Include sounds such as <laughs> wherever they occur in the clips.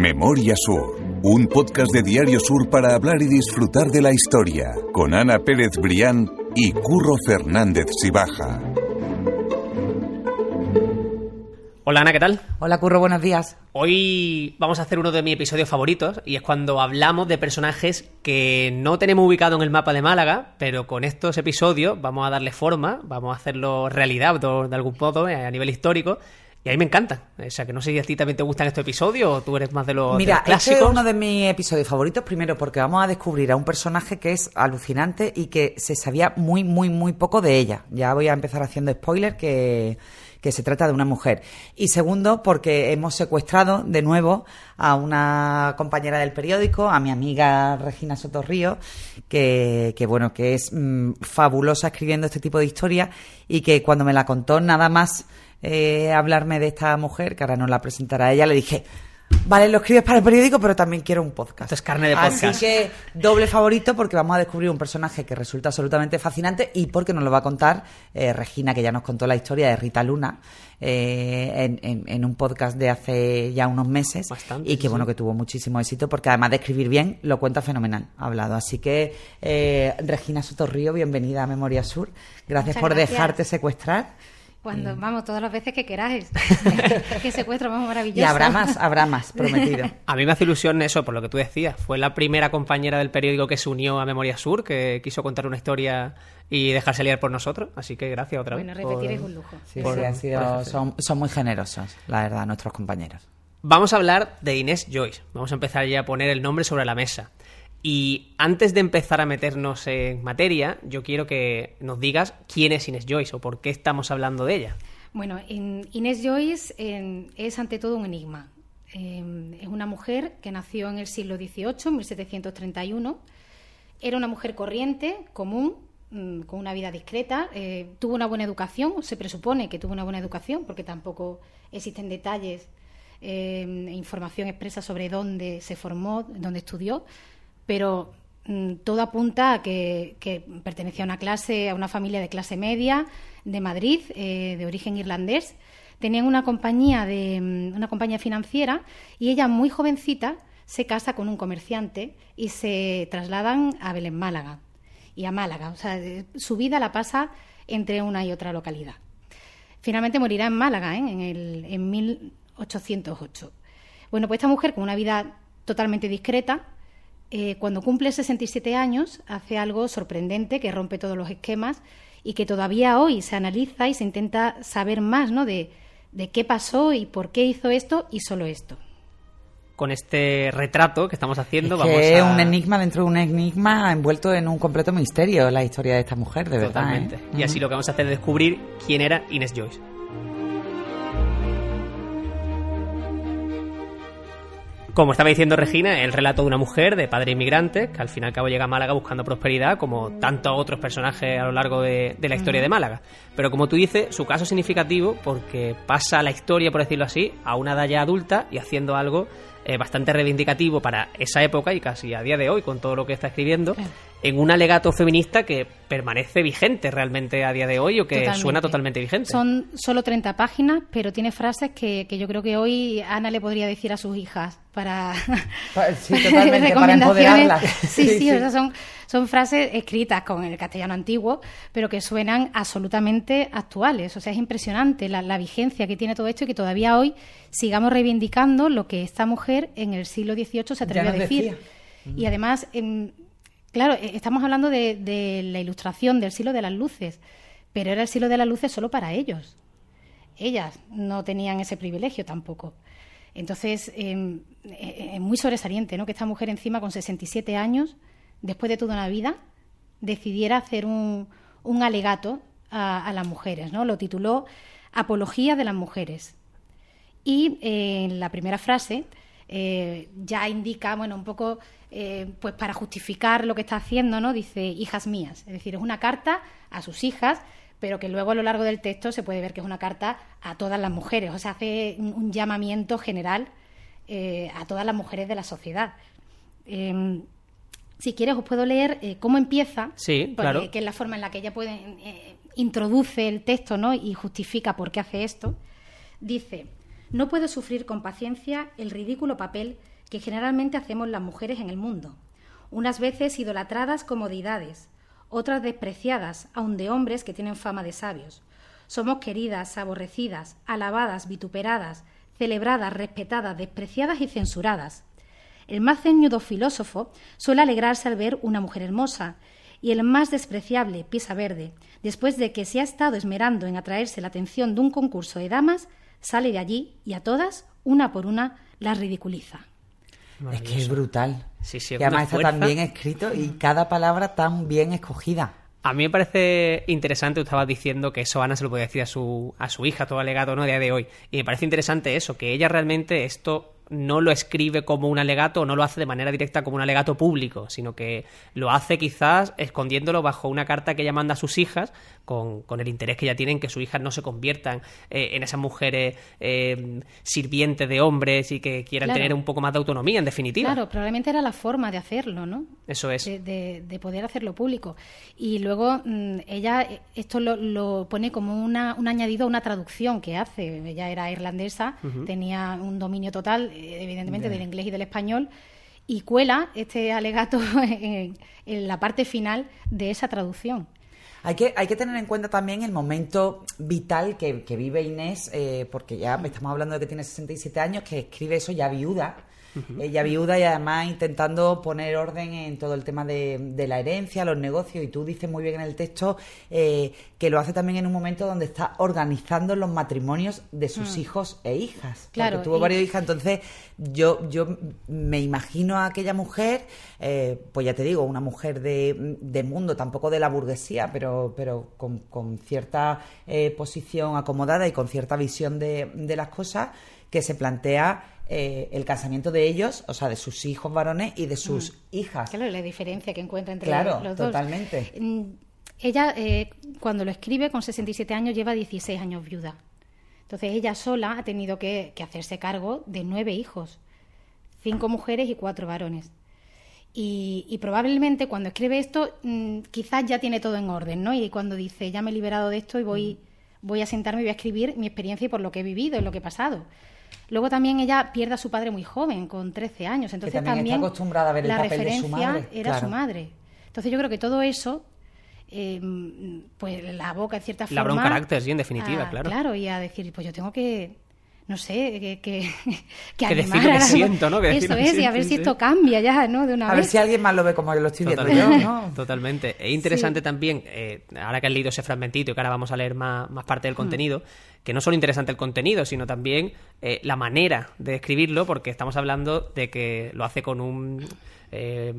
Memoria Sur, un podcast de Diario Sur para hablar y disfrutar de la historia, con Ana Pérez Brián y Curro Fernández Sibaja. Hola Ana, ¿qué tal? Hola Curro, buenos días. Hoy vamos a hacer uno de mis episodios favoritos y es cuando hablamos de personajes que no tenemos ubicado en el mapa de Málaga, pero con estos episodios vamos a darle forma, vamos a hacerlo realidad de algún modo eh, a nivel histórico y a mí me encanta. O sea, que no sé si a ti también te gustan estos episodios o tú eres más de los, Mira, de este es uno de mis episodios favoritos, primero porque vamos a descubrir a un personaje que es alucinante y que se sabía muy, muy, muy poco de ella. Ya voy a empezar haciendo spoiler que, que se trata de una mujer. Y segundo, porque hemos secuestrado de nuevo a una compañera del periódico, a mi amiga Regina Sotorrío, que, que bueno, que es mm, fabulosa escribiendo este tipo de historias y que cuando me la contó nada más eh, hablarme de esta mujer, que ahora nos la presentará ella, le dije, vale, lo escribes para el periódico, pero también quiero un podcast. Esto es carne de podcast. Así que doble favorito porque vamos a descubrir un personaje que resulta absolutamente fascinante y porque nos lo va a contar eh, Regina, que ya nos contó la historia de Rita Luna. Eh, en, un podcast de hace ya unos meses y que bueno que tuvo muchísimo éxito porque además de escribir bien lo cuenta fenomenal hablado así que eh, Regina Sotorrío bienvenida a Memoria Sur gracias por dejarte secuestrar cuando, vamos, todas las veces que queráis. <laughs> Qué secuestro más maravilloso. Y habrá más, habrá más, prometido. A mí me hace ilusión eso, por lo que tú decías. Fue la primera compañera del periódico que se unió a Memoria Sur, que quiso contar una historia y dejarse liar por nosotros. Así que gracias otra vez. Bueno, repetir es un lujo. Sí, han sido, son, son muy generosos, la verdad, nuestros compañeros. Vamos a hablar de Inés Joyce. Vamos a empezar ya a poner el nombre sobre la mesa. Y antes de empezar a meternos en materia, yo quiero que nos digas quién es Inés Joyce o por qué estamos hablando de ella. Bueno, Inés Joyce es ante todo un enigma. Em, es una mujer que nació en el siglo XVIII, 1731. Era una mujer corriente, común, mm, con una vida discreta. Eh, tuvo una buena educación, se presupone que tuvo una buena educación, porque tampoco existen detalles e información expresa sobre dónde se formó, dónde estudió pero mm, todo apunta a que, pertenecía a una clase, a una familia de clase media de Madrid, eh, de origen irlandés. Tenían una compañía de mm, una compañía financiera y ella muy jovencita se casa con un comerciante y se trasladan a Belén Málaga y a Málaga. O sea, eh, su vida la pasa entre una y otra localidad. Finalmente morirá en Málaga ¿eh? en, el, en 1808. Bueno, pues esta mujer con una vida totalmente discreta, eh, cuando cumple 67 años hace algo sorprendente que rompe todos los esquemas y que todavía hoy se analiza y se intenta saber más ¿no? de, qué pasó y por qué hizo esto y solo esto con este retrato que estamos haciendo. Es vamos a... un enigma dentro de un enigma envuelto en un completo misterio la historia de esta mujer, de verdad. ¿eh? Y así lo que vamos a hacer es descubrir quién era Inés Joyce. Como estaba diciendo Regina, el relato de una mujer de padre inmigrante que al fin y al cabo llega a Málaga buscando prosperidad, como tantos otros personajes a lo largo de, la historia de Málaga. Pero como tú dices, su caso es significativo porque pasa la historia, por decirlo así, a una edad ya adulta y haciendo algo eh, bastante reivindicativo para esa época y casi a día de hoy con todo lo que está escribiendo, en un alegato feminista que permanece vigente realmente a día de hoy o que suena totalmente vigente. Son solo 30 páginas, pero tiene frases que, que, yo creo que hoy Ana le podría decir a sus hijas para, <laughs> sí, <laughs> totalmente, para empoderarlas. <laughs> Sí, sí, son, son frases escritas con el castellano antiguo, pero que suenan absolutamente actuales. O sea, es impresionante la, la vigencia que tiene todo esto y que todavía hoy sigamos reivindicando lo que esta mujer en el siglo XVIII se atrevió a decir. Y además, em, claro, e, estamos hablando de, la ilustración del siglo de las luces, pero era el siglo de las luces solo para ellos. Ellas no tenían ese privilegio tampoco. Entonces, em, e, e, es muy sobresaliente ¿no? que esta mujer encima con 67 años, después de toda una vida, decidiera hacer un, alegato a, a, las mujeres. ¿no? Lo tituló Apología de las Mujeres. Y eh, en la primera frase eh, ya indica, bueno, un poco, eh, pues para justificar lo que está haciendo, ¿no? Dice hijas mías. Es decir, es una carta a sus hijas, pero que luego a lo largo del texto se puede ver que es una carta a todas las mujeres. O sea, hace un llamamiento general a todas las mujeres de la sociedad. Em, si quieres, os puedo leer cómo empieza, sí, claro. que es la forma en la que ella puede introduce el texto ¿no? y justifica por qué hace esto. Dice, no puedo sufrir con paciencia el ridículo papel que generalmente hacemos las mujeres en el mundo, unas veces idolatradas como deidades, otras despreciadas, aun de hombres que tienen fama de sabios. Somos queridas, aborrecidas, alabadas, vituperadas, celebradas, respetadas, despreciadas y censuradas. El más ceñudo filósofo suele alegrarse al ver una mujer hermosa, y el más despreciable, Piesa Verde, después de que se ha estado esmerando en atraerse la atención de un concurso de damas, sale de allí y a todas, una por una, las ridiculiza. Es que es brutal. Sí, sí, es y además está fuerza. tan bien escrito y cada palabra tan bien escogida. A mí me parece interesante, tú estabas diciendo que eso Ana se lo puede decir a su, a su hija, todo alegato, ¿no? A día de hoy. Y me parece interesante eso, que ella realmente esto no lo escribe como un alegato o no lo hace de manera directa como un alegato público, sino que lo hace quizás escondiéndolo bajo una carta que ella manda a sus hijas con, con el interés que ella tiene en que sus hijas no se conviertan eh, en esas mujeres eh, sirvientes de hombres y que quieran Claro. tener un poco más de autonomía, en definitiva. Claro, probablemente era la forma de hacerlo, ¿no? Eso es. de, de- de poder hacerlo público. Y luego mm, ella eh, esto lo, lo pone como una, un añadido a una traducción que hace. Ella era irlandesa, tenía un dominio total, eh, evidentemente, del inglés y del español, y cuela este alegato <laughs> en, en la parte final de esa traducción. Hay que, hay que tener en cuenta también el momento vital que, que vive Inés, eh, porque ya estamos hablando de que tiene 67 años, que escribe eso ya viuda. Ella viuda y además intentando poner orden en todo el tema de, de la herencia, los negocios. Y tú dices muy bien en el texto eh, que lo hace también en un momento donde está organizando los matrimonios de sus hijos e hijas. porque Claro, tuvo y- varios hijas. Entonces, yo, yo me imagino a aquella mujer, eh, pues ya te digo, una mujer de, de mundo, tampoco de la burguesía, pero, pero con, con cierta eh, posición acomodada y con cierta visión de, de las cosas, que se plantea eh, el casamiento de ellos, o sea, de sus hijos varones y de sus hijas. Claro, la diferencia que encuentra entre Claro, los dos. totalmente. Mm, Ella, eh, cuando lo escribe con 67 años, lleva 16 años viuda. Entonces ella sola ha tenido que, que hacerse cargo de nueve hijos, cinco mujeres y cuatro varones. Y, y probablemente cuando escribe esto, mm, quizás ya tiene todo en orden, ¿no? Y cuando dice, ya me he liberado de esto y voy, voy a sentarme y voy a escribir mi experiencia y por lo que he vivido y lo que he pasado. Luego también ella pierde a su padre muy joven, con 13 años. Entonces también está también, acostumbrada a ver el la papel de su referencia madre, era claro. su madre. Entonces yo creo que todo eso eh, pues la boca en cierta Le abre un forma carácter, sí, en definitiva, a- claro. claro y a decir pues yo tengo que no sé que que, <laughs> Que decir lo que la- siento, ¿no? Que decir eso es y a ver si esto cambia ya no de una A ver si alguien más lo ve como yo lo estoy viendo yo, Totalmente, ¿no? totalmente. Es interesante también, eh, ahora que has leído ese fragmentito y que ahora vamos a leer más, más parte Hmm. del contenido, que no solo interesante el contenido, sino también eh, la manera de escribirlo, porque estamos hablando de que lo hace con un... eh,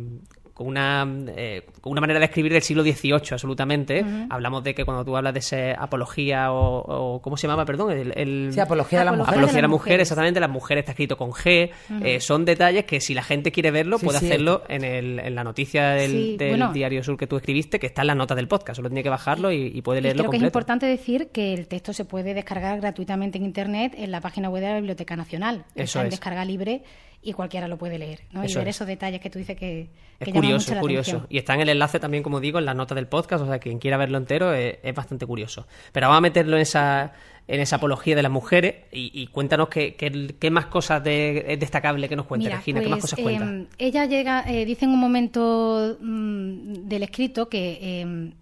con una, eh, con una manera de escribir del siglo XVIII, absolutamente. Hablamos de que cuando tú hablas de esa apología o, o- ¿Cómo se llama, perdón? El, el- Sí, apología de la Apología mujer. Apología de la las mujer, mujeres. exactamente. Las mujeres está escrito con G. eh, son detalles que si la gente quiere verlo, Sí, puede sí, hacerlo en, el, en la noticia del, Sí, del bueno. Diario Sur que tú escribiste, que está en las notas del podcast. Solo tiene que bajarlo y, y puede y leerlo creo que es importante decir que el texto se puede descargar gratuitamente en internet en la página web de la Biblioteca Nacional Eso está en es. descarga libre y cualquiera lo puede leer ¿no? y ver es. esos detalles que tú dices que, Es que curioso, mucho la curioso. atención. Y está en el enlace también, como digo, en las notas del podcast, o sea, quien quiera verlo entero es, es bastante curioso. Pero vamos a meterlo en esa, en esa apología de las mujeres y, y cuéntanos qué, qué- qué más cosas de, es destacable que nos cuenta, Mira, Regina, qué más pues, cosas cuenta. em, ella llega, eh, dice en un momento mm, del escrito que em,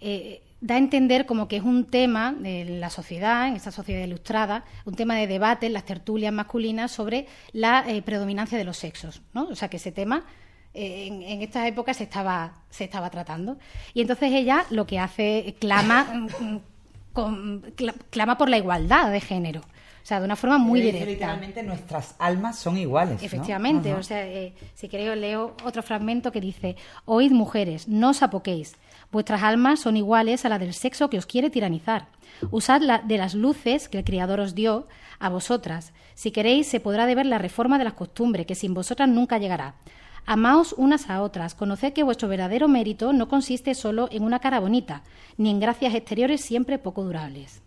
eh, da a entender como que es un tema de la sociedad, en esta sociedad ilustrada, un tema de debate en las tertulias masculinas sobre la eh, predominancia de los sexos, ¿no? O sea, que ese tema eh, en, en estas épocas se estaba, se estaba tratando. Y entonces ella lo que hace, clama, <laughs> mm, mm, con- cla- clama por la igualdad de género. O sea, de una forma muy directa. literalmente nuestras almas son iguales. Efectivamente, o sea, eh, si queréis leo otro fragmento que dice, oíd mujeres, no os apoquéis, vuestras almas son iguales a la del sexo que os quiere tiranizar. Usad la- de las luces que el Criador os dio a vosotras. Si queréis, se podrá deber la reforma de las costumbres, que sin vosotras nunca llegará. Amaos unas a otras, conoced que vuestro verdadero mérito no consiste solo en una cara bonita, ni en gracias exteriores siempre poco durables.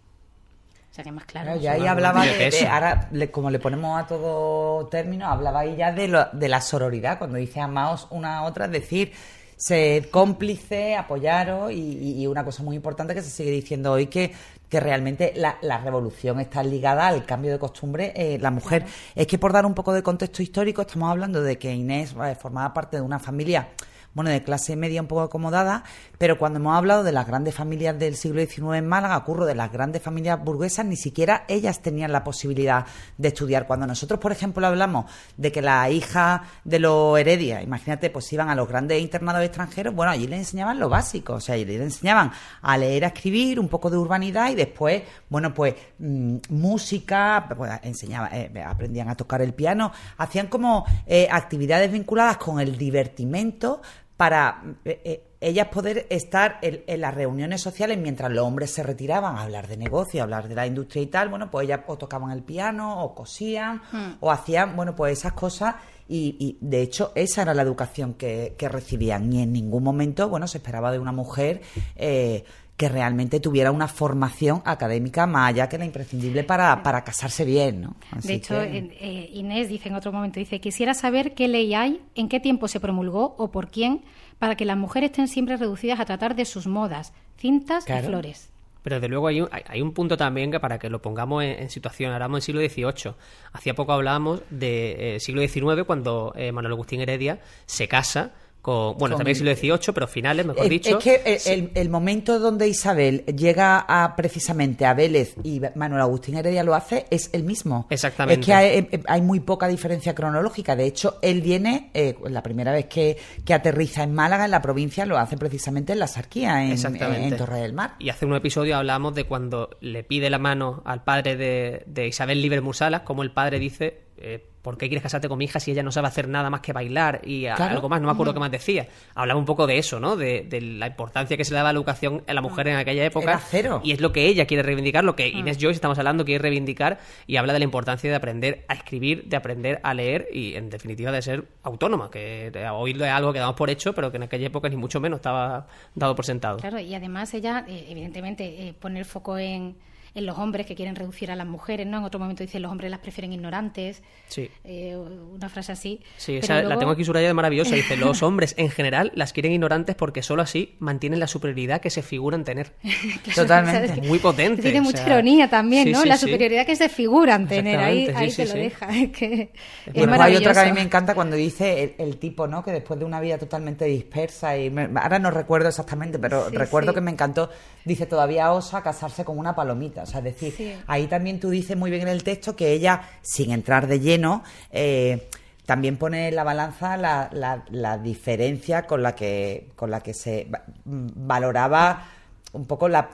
O sea, que más claro. Ahí hablaba de, ahora le- como le ponemos a todo término, hablaba ahí ya de, lo- de la sororidad, cuando dice amaos una a otra, es decir, ser cómplice, apoyaros y, y una cosa muy importante que se sigue diciendo hoy que que realmente la, la, revolución está ligada al cambio de costumbre eh, la mujer. Es que por dar un poco de contexto histórico, estamos hablando de que Inés eh, formaba parte de una familia bueno, de clase media un poco acomodada, pero cuando hemos hablado de las grandes familias del siglo XIX en Málaga, ocurro de las grandes familias burguesas, ni siquiera ellas tenían la posibilidad de estudiar. Cuando nosotros, por ejemplo, hablamos de que la hija de los Heredia, imagínate, pues iban a los grandes internados extranjeros, bueno, allí les enseñaban lo básico, o sea, allí les enseñaban a leer, a escribir, un poco de urbanidad y después, bueno, pues mm, música, pues, enseñaban, eh, aprendían a tocar el piano, hacían como eh, actividades vinculadas con el divertimento, para eh, eh, ellas poder estar en, las reuniones sociales mientras los hombres se retiraban a hablar de negocio, a hablar de la industria y tal, bueno, pues ellas o tocaban el piano o cosían hmm. o hacían, bueno, pues esas cosas y, de hecho esa era la educación que, recibían y en ningún momento, bueno, se esperaba de una mujer eh, que realmente tuviera una formación académica más allá que la imprescindible para, para casarse bien. ¿no? de hecho, eh, Inés dice en otro momento, dice, quisiera saber qué ley hay, en qué tiempo se promulgó o por quién, para que las mujeres estén siempre reducidas a tratar de sus modas, cintas y flores. Pero desde luego hay un, hay un punto también que para que lo pongamos en, situación, hablamos del siglo XVIII. Hacía poco hablábamos del eh, siglo XIX cuando eh, Manuel Agustín Heredia se casa bueno, también siglo XVIII, pero finales, mejor dicho. Es que el, momento donde Isabel llega a precisamente a Vélez y Manuel Agustín Heredia lo hace es el mismo. Exactamente. Es que hay, hay muy poca diferencia cronológica. De hecho, él viene, eh, la primera vez que, aterriza en Málaga, en la provincia, lo hace precisamente en la Sarquía, en, en, Torre del Mar. Y hace un episodio hablamos de cuando le pide la mano al padre de, de Isabel Libre Musalas, como el padre dice eh, ¿por qué quieres casarte con mi hija si ella no sabe hacer nada más que bailar y algo más? No me acuerdo qué más decía. Hablaba un poco de eso, ¿no? De, la importancia que se le daba a la educación a la mujer en aquella época. cero. Y es lo que ella quiere reivindicar, lo que Inés Joyce, estamos hablando, quiere reivindicar y habla de la importancia de aprender a escribir, de aprender a leer y, en definitiva, de ser autónoma, que hoy es algo que damos por hecho, pero que en aquella época ni mucho menos estaba dado por sentado. Claro, y además ella, eh, evidentemente, eh, pone el foco en en los hombres que quieren reducir a las mujeres, ¿no? En otro momento dice los hombres las prefieren ignorantes. Sí. Eh, una frase así. Sí, esa la tengo aquí subrayada de maravillosa. Dice, los <laughs> hombres en general las quieren ignorantes porque solo así mantienen la superioridad que se figuran tener. <laughs> Totalmente. Muy potente. Tiene mucha ironía también, ¿no? la superioridad que se figuran tener. Ahí, ahí te lo deja. <laughs> Es que es hay otra que a mí me encanta cuando dice el, tipo, ¿no? Que después de una vida totalmente dispersa y ahora no recuerdo exactamente, pero recuerdo que me encantó. Dice, todavía osa casarse con una palomita. O sea, es decir, ahí también tú dices muy bien en el texto que ella, sin entrar de lleno, eh, también pone en la balanza la, la, diferencia con la que con la que se valoraba un poco la,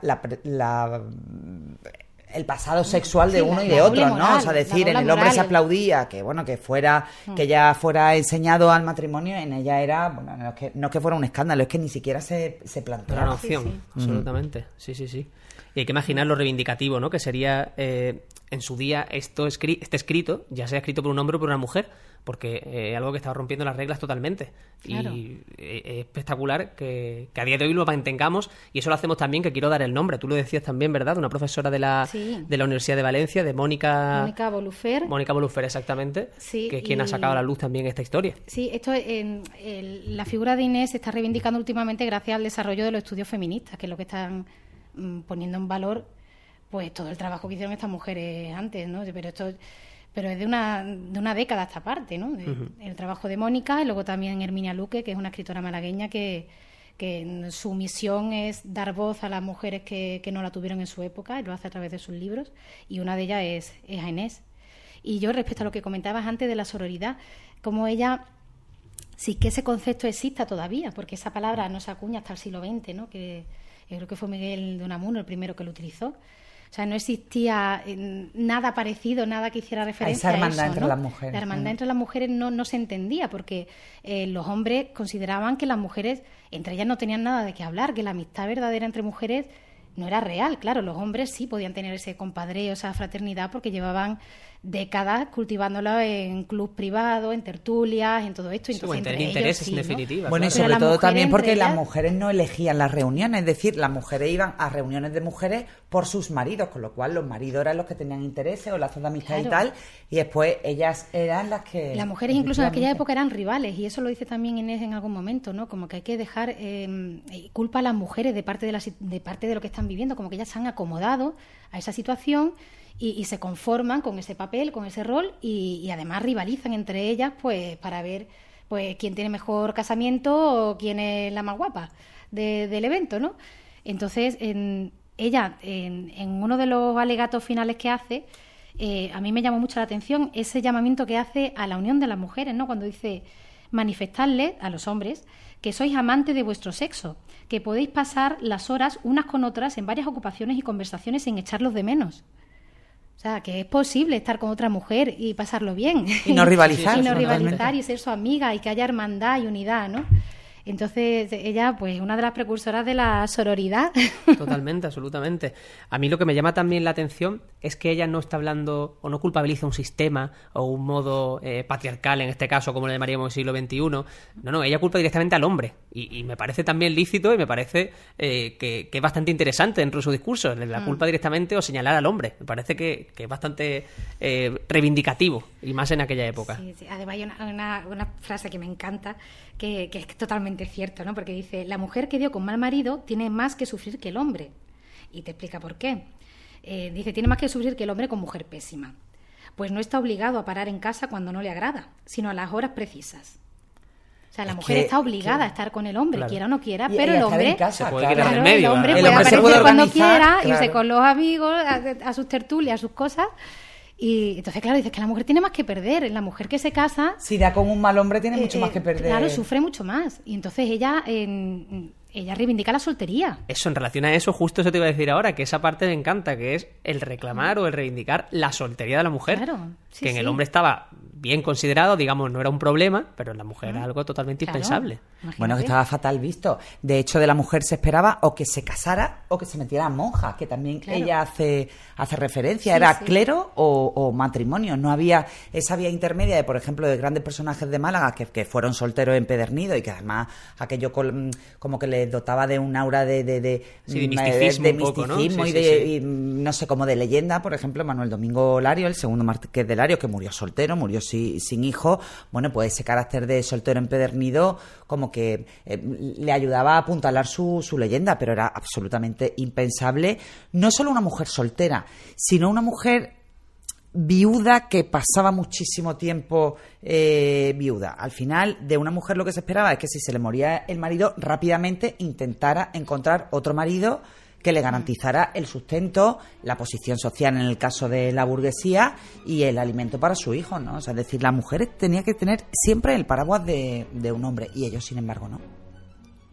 el pasado sexual de uno y de otro, ¿no? O sea, decir, en el hombre se aplaudía que, bueno, que fuera, mm. que ya fuera enseñado al matrimonio, en ella era, bueno, no es que, no que fuera un escándalo, es que ni siquiera se, se planteaba. Una opción, absolutamente, sí, sí, sí. Y hay que imaginar lo reivindicativo, ¿no? Que sería eh, en su día esto escri este escrito, ya sea escrito por un hombre o por una mujer, porque es eh, algo que estaba rompiendo las reglas totalmente. Y eh, es espectacular que, a día de hoy lo mantengamos y eso lo hacemos también, que quiero dar el nombre. Tú lo decías también, ¿verdad? Una profesora de la, de la Universidad de Valencia, de Mónica... Mónica Bolufer. Mónica Bolufer, exactamente. Sí, que es quien ha sacado a la luz también esta historia. Sí, esto en, la figura de Inés se está reivindicando últimamente gracias al desarrollo de los estudios feministas, que es lo que están poniendo en valor pues todo el trabajo que hicieron estas mujeres antes, ¿no? Pero esto pero es de una, de una década esta parte, ¿no? El trabajo de Mónica y luego también Herminia Luque, que es una escritora malagueña que, que su misión es dar voz a las mujeres que, que, no la tuvieron en su época y lo hace a través de sus libros y una de ellas es, es Inés. Y yo respecto a lo que comentabas antes de la sororidad, como ella sí que ese concepto exista todavía, porque esa palabra no se acuña hasta el siglo XX, ¿no? Que, yo creo que fue Miguel de Unamuno el primero que lo utilizó. O sea, no existía eh, nada parecido, nada que hiciera referencia a, esa hermandad entre las mujeres. La hermandad entre las mujeres no, no se entendía porque eh, los hombres consideraban que las mujeres, entre ellas no tenían nada de qué hablar, que la amistad verdadera entre mujeres no era real. Claro, los hombres sí podían tener ese compadreo, esa fraternidad porque llevaban décadas cultivándolo en club privados, en tertulias, en todo esto. Sí, tener intereses, en definitiva. Bueno, y sobre todo también porque las mujeres no elegían las reuniones, es decir, las mujeres iban a reuniones de mujeres por sus maridos, con lo cual los maridos eran los que tenían intereses o lazos de amistad y tal, y después ellas eran las que... Las mujeres incluso en aquella época eran rivales y eso lo dice también Inés en algún momento, ¿no? Como que hay que dejar eh, culpa a las mujeres de parte de, la de parte de lo que están viviendo, como que ellas se han acomodado a esa situación y, se conforman con ese papel, con ese rol y, y además rivalizan entre ellas pues para ver pues quién tiene mejor casamiento o quién es la más guapa de- del evento, ¿no? Entonces, en- ella, en, en uno de los alegatos finales que hace, eh, a mí me llamó mucho la atención ese llamamiento que hace a la unión de las mujeres, ¿no? Cuando dice manifestarle a los hombres que sois amantes de vuestro sexo, que podéis pasar las horas unas con otras en varias ocupaciones y conversaciones sin echarlos de menos. O sea, que es posible estar con otra mujer y pasarlo bien. Y no <laughs> rivalizar, y no rivalizar y ser su amiga y que haya hermandad y unidad, ¿no? Entonces, ella, pues, una de las precursoras de la sororidad. <laughs> Totalmente, absolutamente. A mí lo que me llama también la atención es que ella no está hablando o no culpabiliza un sistema o un modo eh, patriarcal, en este caso, como le llamaríamos el siglo XXI. No, no, ella culpa directamente al hombre. Y, y me parece también lícito y me parece eh, que, que es bastante interesante dentro de su discurso, la culpa directamente o señalar al hombre. Me parece que, que es bastante eh, reivindicativo, y más en aquella época. Sí, sí. Además, hay una, una- una frase que me encanta, que, que es totalmente cierto, ¿no? Porque dice, la mujer que dio con mal marido tiene más que sufrir que el hombre. Y te explica por qué. Eh, dice, tiene más que sufrir que el hombre con mujer pésima. Pues no está obligado a parar en casa cuando no le agrada, sino a las horas precisas. O sea, la Es mujer que- está obligada que- a estar con el hombre, Claro. quiera o no quiera, Y- pero y el hombre... casa, Se puede claro. quedar en Claro, medio, el hombre ¿verdad? El puede hombre se aparecer puede cuando quiera, irse con los amigos, a, a sus tertulias, a sus cosas. Y entonces, claro, dices que la mujer tiene más que perder. La mujer que se casa Si da con un mal hombre tiene mucho eh, más eh, que perder. Claro, sufre mucho más. Y entonces ella, en- ella reivindica la soltería. Eso, en relación a eso, justo eso te iba a decir ahora, que esa parte me encanta, que es el reclamar o el reivindicar la soltería de la mujer. Claro, sí, que en el hombre estaba bien considerado, digamos, no era un problema, pero en la mujer era algo totalmente Claro, impensable. Bueno, que estaba fatal visto. De hecho, de la mujer se esperaba o que se casara o que se metiera a monja, que también Claro. ella hace, hace referencia. Sí, Era sí. clero o, o matrimonio. No había esa vía intermedia de, por ejemplo, de grandes personajes de Málaga que, que fueron solteros empedernidos y que además aquello col- como que les dotaba de un aura de, de, de, Sí, de misticismo de un poco, ¿no? misticismo Sí, y de, y, no sé, como de leyenda. Por ejemplo, Manuel Domingo Lario, el segundo marqués de Lario, que murió soltero, murió si- sin hijo. Bueno, pues ese carácter de soltero empedernido como que eh, le ayudaba a apuntalar su, su leyenda, pero era absolutamente impensable. No solo una mujer soltera, sino una mujer viuda que pasaba muchísimo tiempo eh, viuda. Al final, de una mujer lo que se esperaba es que si se le moría el marido, rápidamente intentara encontrar otro marido que le garantizara el sustento, la posición social en el caso de la burguesía y el alimento para su hijo, ¿no? O sea, es decir, las mujeres tenían que tener siempre el paraguas de, de un hombre y ellos, sin embargo, no.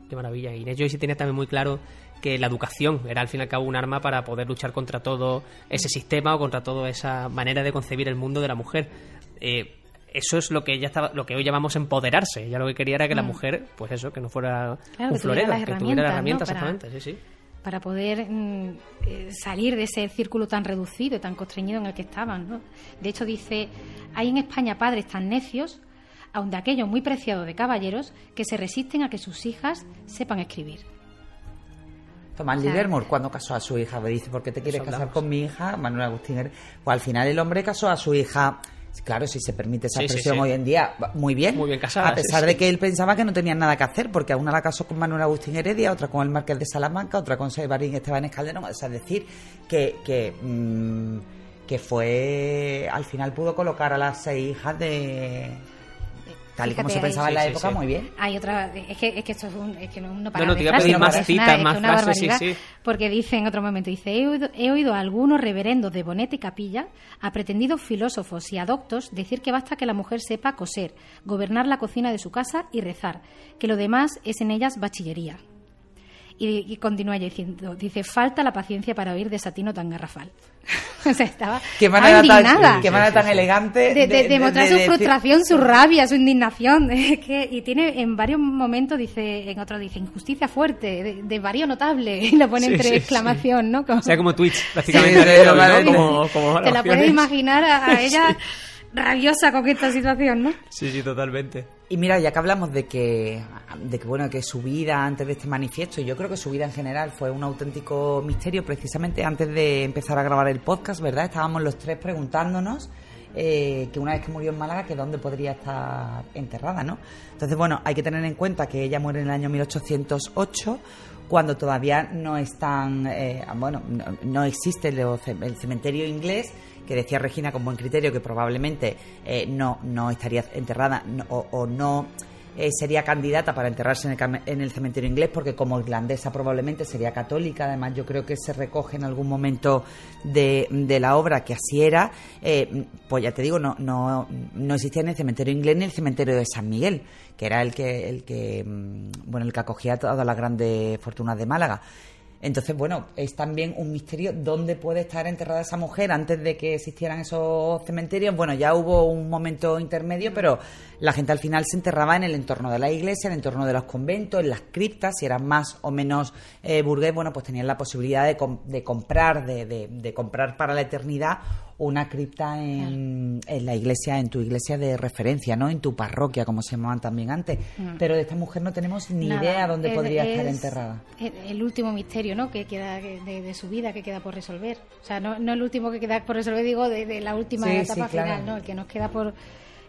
Qué maravilla. Inés Joyce tiene también muy claro que la educación era al fin y al cabo un arma para poder luchar contra todo ese sistema o contra toda esa manera de concebir el mundo de la mujer. Eh, eso es lo que ella estaba, lo que hoy llamamos empoderarse. Ella lo que quería era que la mujer, pues eso, que no fuera Mm. Claro, un que tuviera florero, las que tuviera herramientas, exactamente, sí, sí. Para poder mm, eh, salir de ese círculo tan reducido y tan constreñido en el que estaban. ¿no? De hecho, dice, hay en España padres tan necios, aun de aquellos muy preciados de caballeros, que se resisten a que sus hijas sepan escribir. Tomás Claro. Livermore, cuando casó a su hija, me dice, ¿por qué te quieres casar con mi hija? Manuel Agustín. Pues al final el hombre casó a su hija, claro, si se permite esa Sí, expresión sí. hoy en día, muy bien. Muy bien casada, A pesar de que él pensaba que no tenían nada que hacer, porque a una la casó con Manuel Agustín Heredia, otra con el Marqués de Salamanca, otra con Sebarín Esteban Calderón. O sea, es decir, que, que, mm, que fue, al final pudo colocar a las seis hijas de... Tal y como se pensaba en la Sí, sí, época, sí. muy bien. Hay otra, es que, es que esto es, un, es que no, no para No, no, de te iba a pedir más es citas, más una frases, sí, barbaridad, sí. Porque dice en otro momento, dice, he oído, he oído a algunos reverendos de Bonete y Capilla, a pretendidos filósofos y adoctos, decir que basta que la mujer sepa coser, gobernar la cocina de su casa y rezar, que lo demás es en ellas bachillería. Y, continúa diciendo, dice, falta la paciencia para oír desatino tan garrafal. <laughs> o sea, estaba qué manera Tan, qué manera tan elegante de, de, mostrar su frustración, su rabia, su indignación. <laughs> y tiene en varios momentos, dice, en otro dice, injusticia fuerte, de, varío notable, <laughs> y lo pone entre exclamación, ¿no? o sea, como Twitch, prácticamente. Te la puedes imaginar a ella rabiosa con esta situación, ¿no? Sí, sí, totalmente. Y mira, ya que hablamos de que, de que bueno, que su vida antes de este manifiesto, yo creo que su vida en general fue un auténtico misterio, precisamente antes de empezar a grabar el podcast, ¿verdad? Estábamos los tres preguntándonos eh, que una vez que murió en Málaga, que dónde podría estar enterrada, ¿no? Entonces, bueno, hay que tener en cuenta que ella muere en el año 1808, cuando todavía no están, eh, bueno, no, existe el cementerio inglés que decía Regina con buen criterio que probablemente eh, no, no estaría enterrada o, no eh, sería candidata para enterrarse en el, en el, cementerio inglés porque como irlandesa probablemente sería católica. Además yo creo que se recoge en algún momento de, de la obra que así era. Eh, pues ya te digo, no, no, no existía en el cementerio inglés ni el cementerio de San Miguel, que era el que, el que, mm, bueno, el que acogía todas las grandes fortunas de Málaga. Entonces, bueno, es también un misterio dónde puede estar enterrada esa mujer antes de que existieran esos cementerios. Bueno, ya hubo un momento intermedio, pero la gente al final se enterraba en el entorno de la iglesia, en el entorno de los conventos, en las criptas, si eran más o menos eh, burgués, bueno, pues tenían la posibilidad de, de comprar, de, de comprar para la eternidad una cripta en, la iglesia, en tu iglesia de referencia, ¿no? En tu parroquia, como se llamaban también antes. Mm. Pero de esta mujer no tenemos ni idea dónde podría estar enterrada. El último misterio, ¿no? Que queda de, su vida, que queda por resolver. O sea, no, no el último que queda por resolver, digo, de, la última etapa final, ¿no? El que nos queda por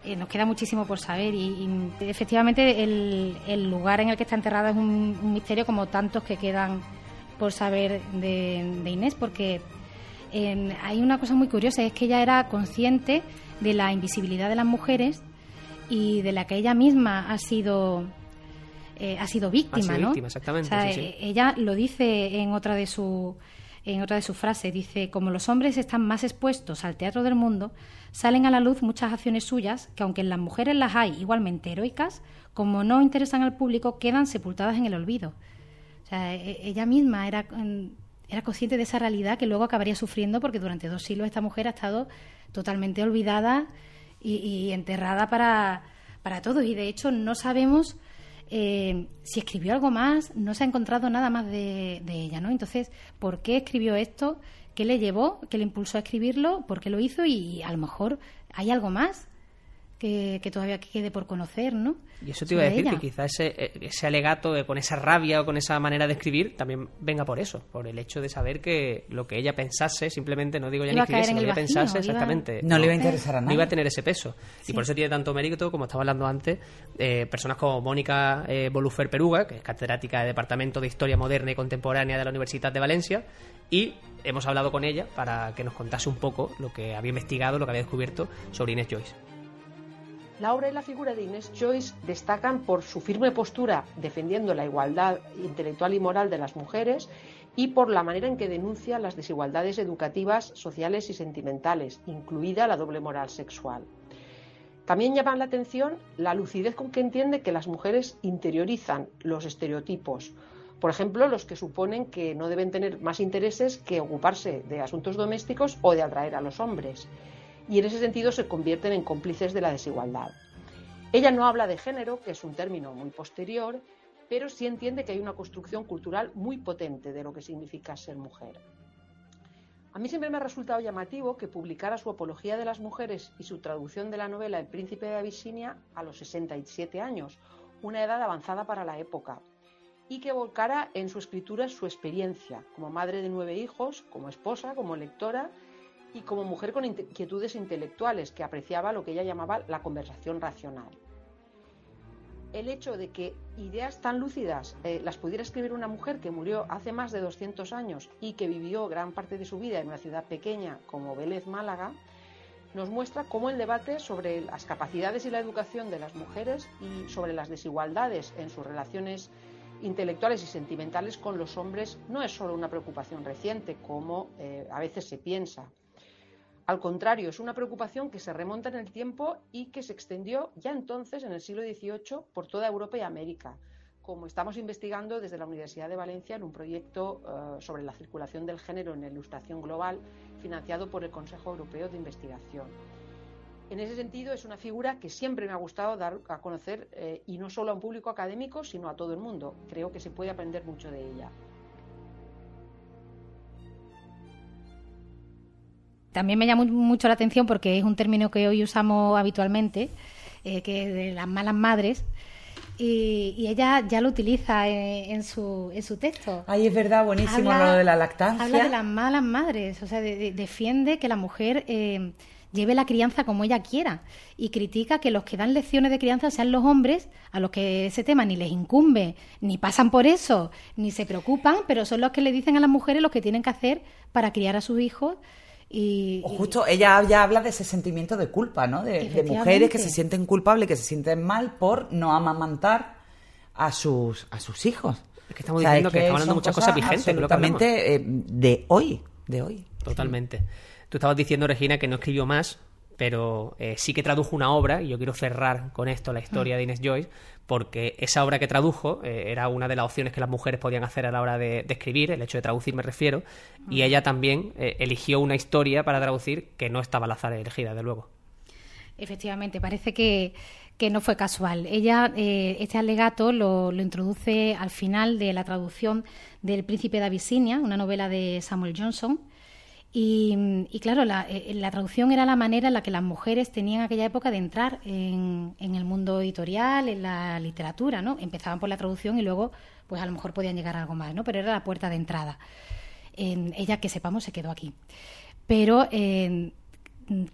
eh, nos queda muchísimo por saber y, efectivamente el, lugar en el que está enterrada es un, misterio como tantos que quedan por saber de, de Inés porque hay una cosa muy curiosa, es que ella era consciente de la invisibilidad de las mujeres y de la que ella misma ha sido eh, ha sido víctima, ¿no? exactamente. Eh, ella lo dice en otra de su en otra de sus frases dice como los hombres están más expuestos al teatro del mundo salen a la luz muchas acciones suyas que aunque en las mujeres las hay igualmente heroicas como no interesan al público quedan sepultadas en el olvido. O sea, e, ella misma era era consciente de esa realidad que luego acabaría sufriendo porque durante dos siglos esta mujer ha estado totalmente olvidada y, enterrada para, para todos. Y de hecho no sabemos eh, si escribió algo más, no se ha encontrado nada más de, de, ella, ¿no? Entonces, ¿por qué escribió esto? ¿Qué le llevó? ¿Qué le impulsó a escribirlo? ¿Por qué lo hizo? Y a lo mejor hay algo más que, todavía quede por conocer, ¿no? Y eso te iba a decir, que quizá ese, eh, ese alegato con esa rabia o con esa manera de escribir también venga por eso, por el hecho de saber que lo que ella pensase, simplemente, no digo ya ni escribiese, lo que ella pensase exactamente. No, le iba a interesar a nadie. No iba a tener ese peso. Y por eso tiene tanto mérito, como estaba hablando antes, eh, personas como Mónica eh, Bolufer Peruga, que es catedrática de Departamento de Historia Moderna y Contemporánea de la Universidad de Valencia, y hemos hablado con ella para que nos contase un poco lo que había investigado, lo que había descubierto sobre Inés Joyce. La obra y la figura de Inés Joyce destacan por su firme postura defendiendo la igualdad intelectual y moral de las mujeres y por la manera en que denuncia las desigualdades educativas, sociales y sentimentales, incluida la doble moral sexual. También llama la atención la lucidez con que entiende que las mujeres interiorizan los estereotipos, por ejemplo, los que suponen que no deben tener más intereses que ocuparse de asuntos domésticos o de atraer a los hombres y en ese sentido se convierten en cómplices de la desigualdad. Ella no habla de género, que es un término muy posterior, pero sí entiende que hay una construcción cultural muy potente de lo que significa ser mujer. A mí siempre me ha resultado llamativo que publicara su Apología de las Mujeres y su traducción de la novela El Príncipe de Abisinia a los 67 años, una edad avanzada para la época, y que volcara en su escritura su experiencia como madre de nueve hijos, como esposa, como lectora y como mujer con inquietudes intelectuales, que apreciaba lo que ella llamaba la conversación racional. El hecho de que ideas tan lúcidas eh, las pudiera escribir una mujer que murió hace más de 200 años y que vivió gran parte de su vida en una ciudad pequeña como Vélez, Málaga, nos muestra cómo el debate sobre las capacidades y la educación de las mujeres y sobre las desigualdades en sus relaciones intelectuales y sentimentales con los hombres no es solo una preocupación reciente, como eh, a veces se piensa. Al contrario, es una preocupación que se remonta en el tiempo y que se extendió ya entonces, en el siglo XVIII, por toda Europa y América, como estamos investigando desde la Universidad de Valencia en un proyecto eh, sobre la circulación del género en la ilustración global financiado por el Consejo Europeo de Investigación. En ese sentido, es una figura que siempre me ha gustado dar a conocer, eh, y no solo a un público académico, sino a todo el mundo. Creo que se puede aprender mucho de ella. También me llama mucho la atención porque es un término que hoy usamos habitualmente, eh, que es de las malas madres. Y, ella ya lo utiliza en, su, en su texto. Ay, es verdad, buenísimo lo de la lactancia. Habla de las malas madres, o sea, defiende que la mujer eh, lleve la crianza como ella quiera y critica que los que dan lecciones de crianza sean los hombres a los que ese tema ni les incumbe, ni pasan por eso, ni se preocupan, pero son los que le dicen a las mujeres lo que tienen que hacer para criar a sus hijos y, justo ella ya habla de ese sentimiento de culpa, ¿no? De, mujeres que se sienten culpables, que se sienten mal por no amamantar a sus, a sus hijos. Es que estamos diciendo que, estamos hablando de muchas cosas, vigentes. Absolutamente eh, de hoy, de hoy. Totalmente. Tú estabas diciendo, Regina, que no escribió más, pero eh, sí que tradujo una obra, y yo quiero cerrar con esto la historia de Inés Joyce, porque esa obra que tradujo eh, era una de las opciones que las mujeres podían hacer a la hora de, escribir, el hecho de traducir me refiero, y ella también eh, eligió una historia para traducir que no estaba al azar elegida, de luego. Efectivamente, parece que, no fue casual. Ella, eh, este alegato lo, lo, introduce al final de la traducción del Príncipe de Abisinia, una novela de Samuel Johnson, y, claro, eh, la, traducción era la manera en la que las mujeres tenían aquella época de entrar en, el mundo editorial, en la literatura, ¿no? Empezaban por la traducción y luego, pues a lo mejor podían llegar a algo más, ¿no? Pero era la puerta de entrada. ella, que sepamos, se quedó aquí. Pero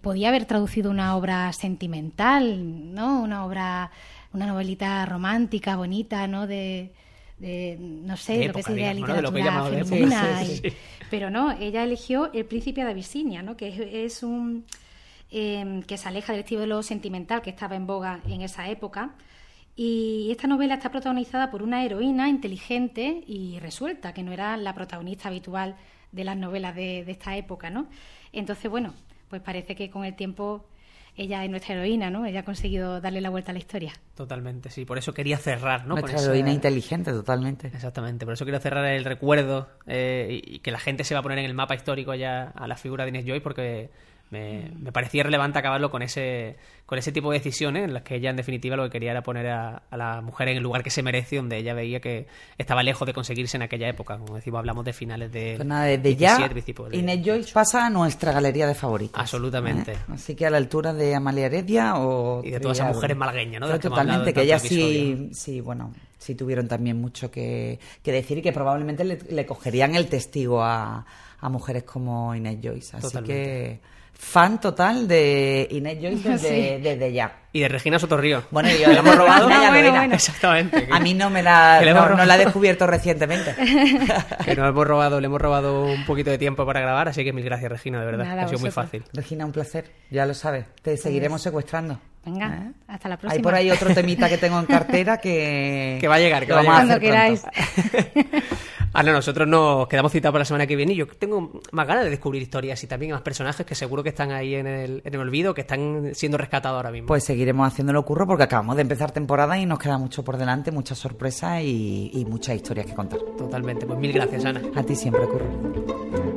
podía haber traducido una obra sentimental, ¿no? Una obra, una novelita romántica, bonita, ¿no? De, no sé, lo que sería literatura femenina. pero no, ella eligió El Príncipe de Abisinia, ¿no? que es, un... Em, que se aleja del estilo sentimental que estaba en boga en esa época. Y esta novela está protagonizada por una heroína inteligente y resuelta, que no era la protagonista habitual de las novelas de, de esta época, ¿no? Entonces, bueno, pues parece que con el tiempo ella es nuestra heroína, ¿no? Ella ha conseguido darle la vuelta a la historia. Totalmente, sí. Por eso quería cerrar, ¿no? Nuestra heroína inteligente, totalmente. Exactamente. Por eso quiero cerrar el recuerdo eh, y que la gente se va a poner en el mapa histórico ya a la figura de Inés Joy porque me, parecía relevante acabarlo con ese, con ese tipo de decisiones en las que ella, en definitiva, lo que quería era poner a, la mujer en el lugar que se merece, donde ella veía que estaba lejos de conseguirse en aquella época. Como decimos, hablamos de finales de. Pues nada, desde ya, Inés Joyce pasa a nuestra galería de favoritos. Absolutamente. ¿eh? Así que a la altura de Amalia Heredia o. Y de todas esas mujeres malagueñas, ¿no? totalmente, que, ellas sí, sí, bueno, sí tuvieron también mucho que, decir y que probablemente le, cogerían el testigo a, a mujeres como Inés Joyce. Así que fan total de Inés Joyce <laughs> desde, ya. Y de Regina Sotorrío. Bueno, yo la hemos <laughs> robado. Exactamente. A mí no me la, no, la he descubierto recientemente. <laughs> que nos hemos robado, le hemos robado un poquito de tiempo para grabar, así que mil gracias, Regina, de verdad. ha sido muy fácil. Regina, un placer. Ya lo sabes. Te pues seguiremos secuestrando. Venga, ¿Eh? hasta la próxima. Hay por ahí otro temita que tengo en cartera que... que va a llegar, que, va a llegar. Cuando queráis. Ah, no, nosotros nos quedamos citados para la semana que viene y yo tengo más ganas de descubrir historias y también más personajes que seguro que están ahí en el, en el olvido, que están siendo rescatados ahora mismo. Pues seguiremos haciéndolo curro porque acabamos de empezar temporada y nos queda mucho por delante, muchas sorpresas y, y muchas historias que contar. Totalmente, pues mil gracias, Ana. A ti siempre, curro.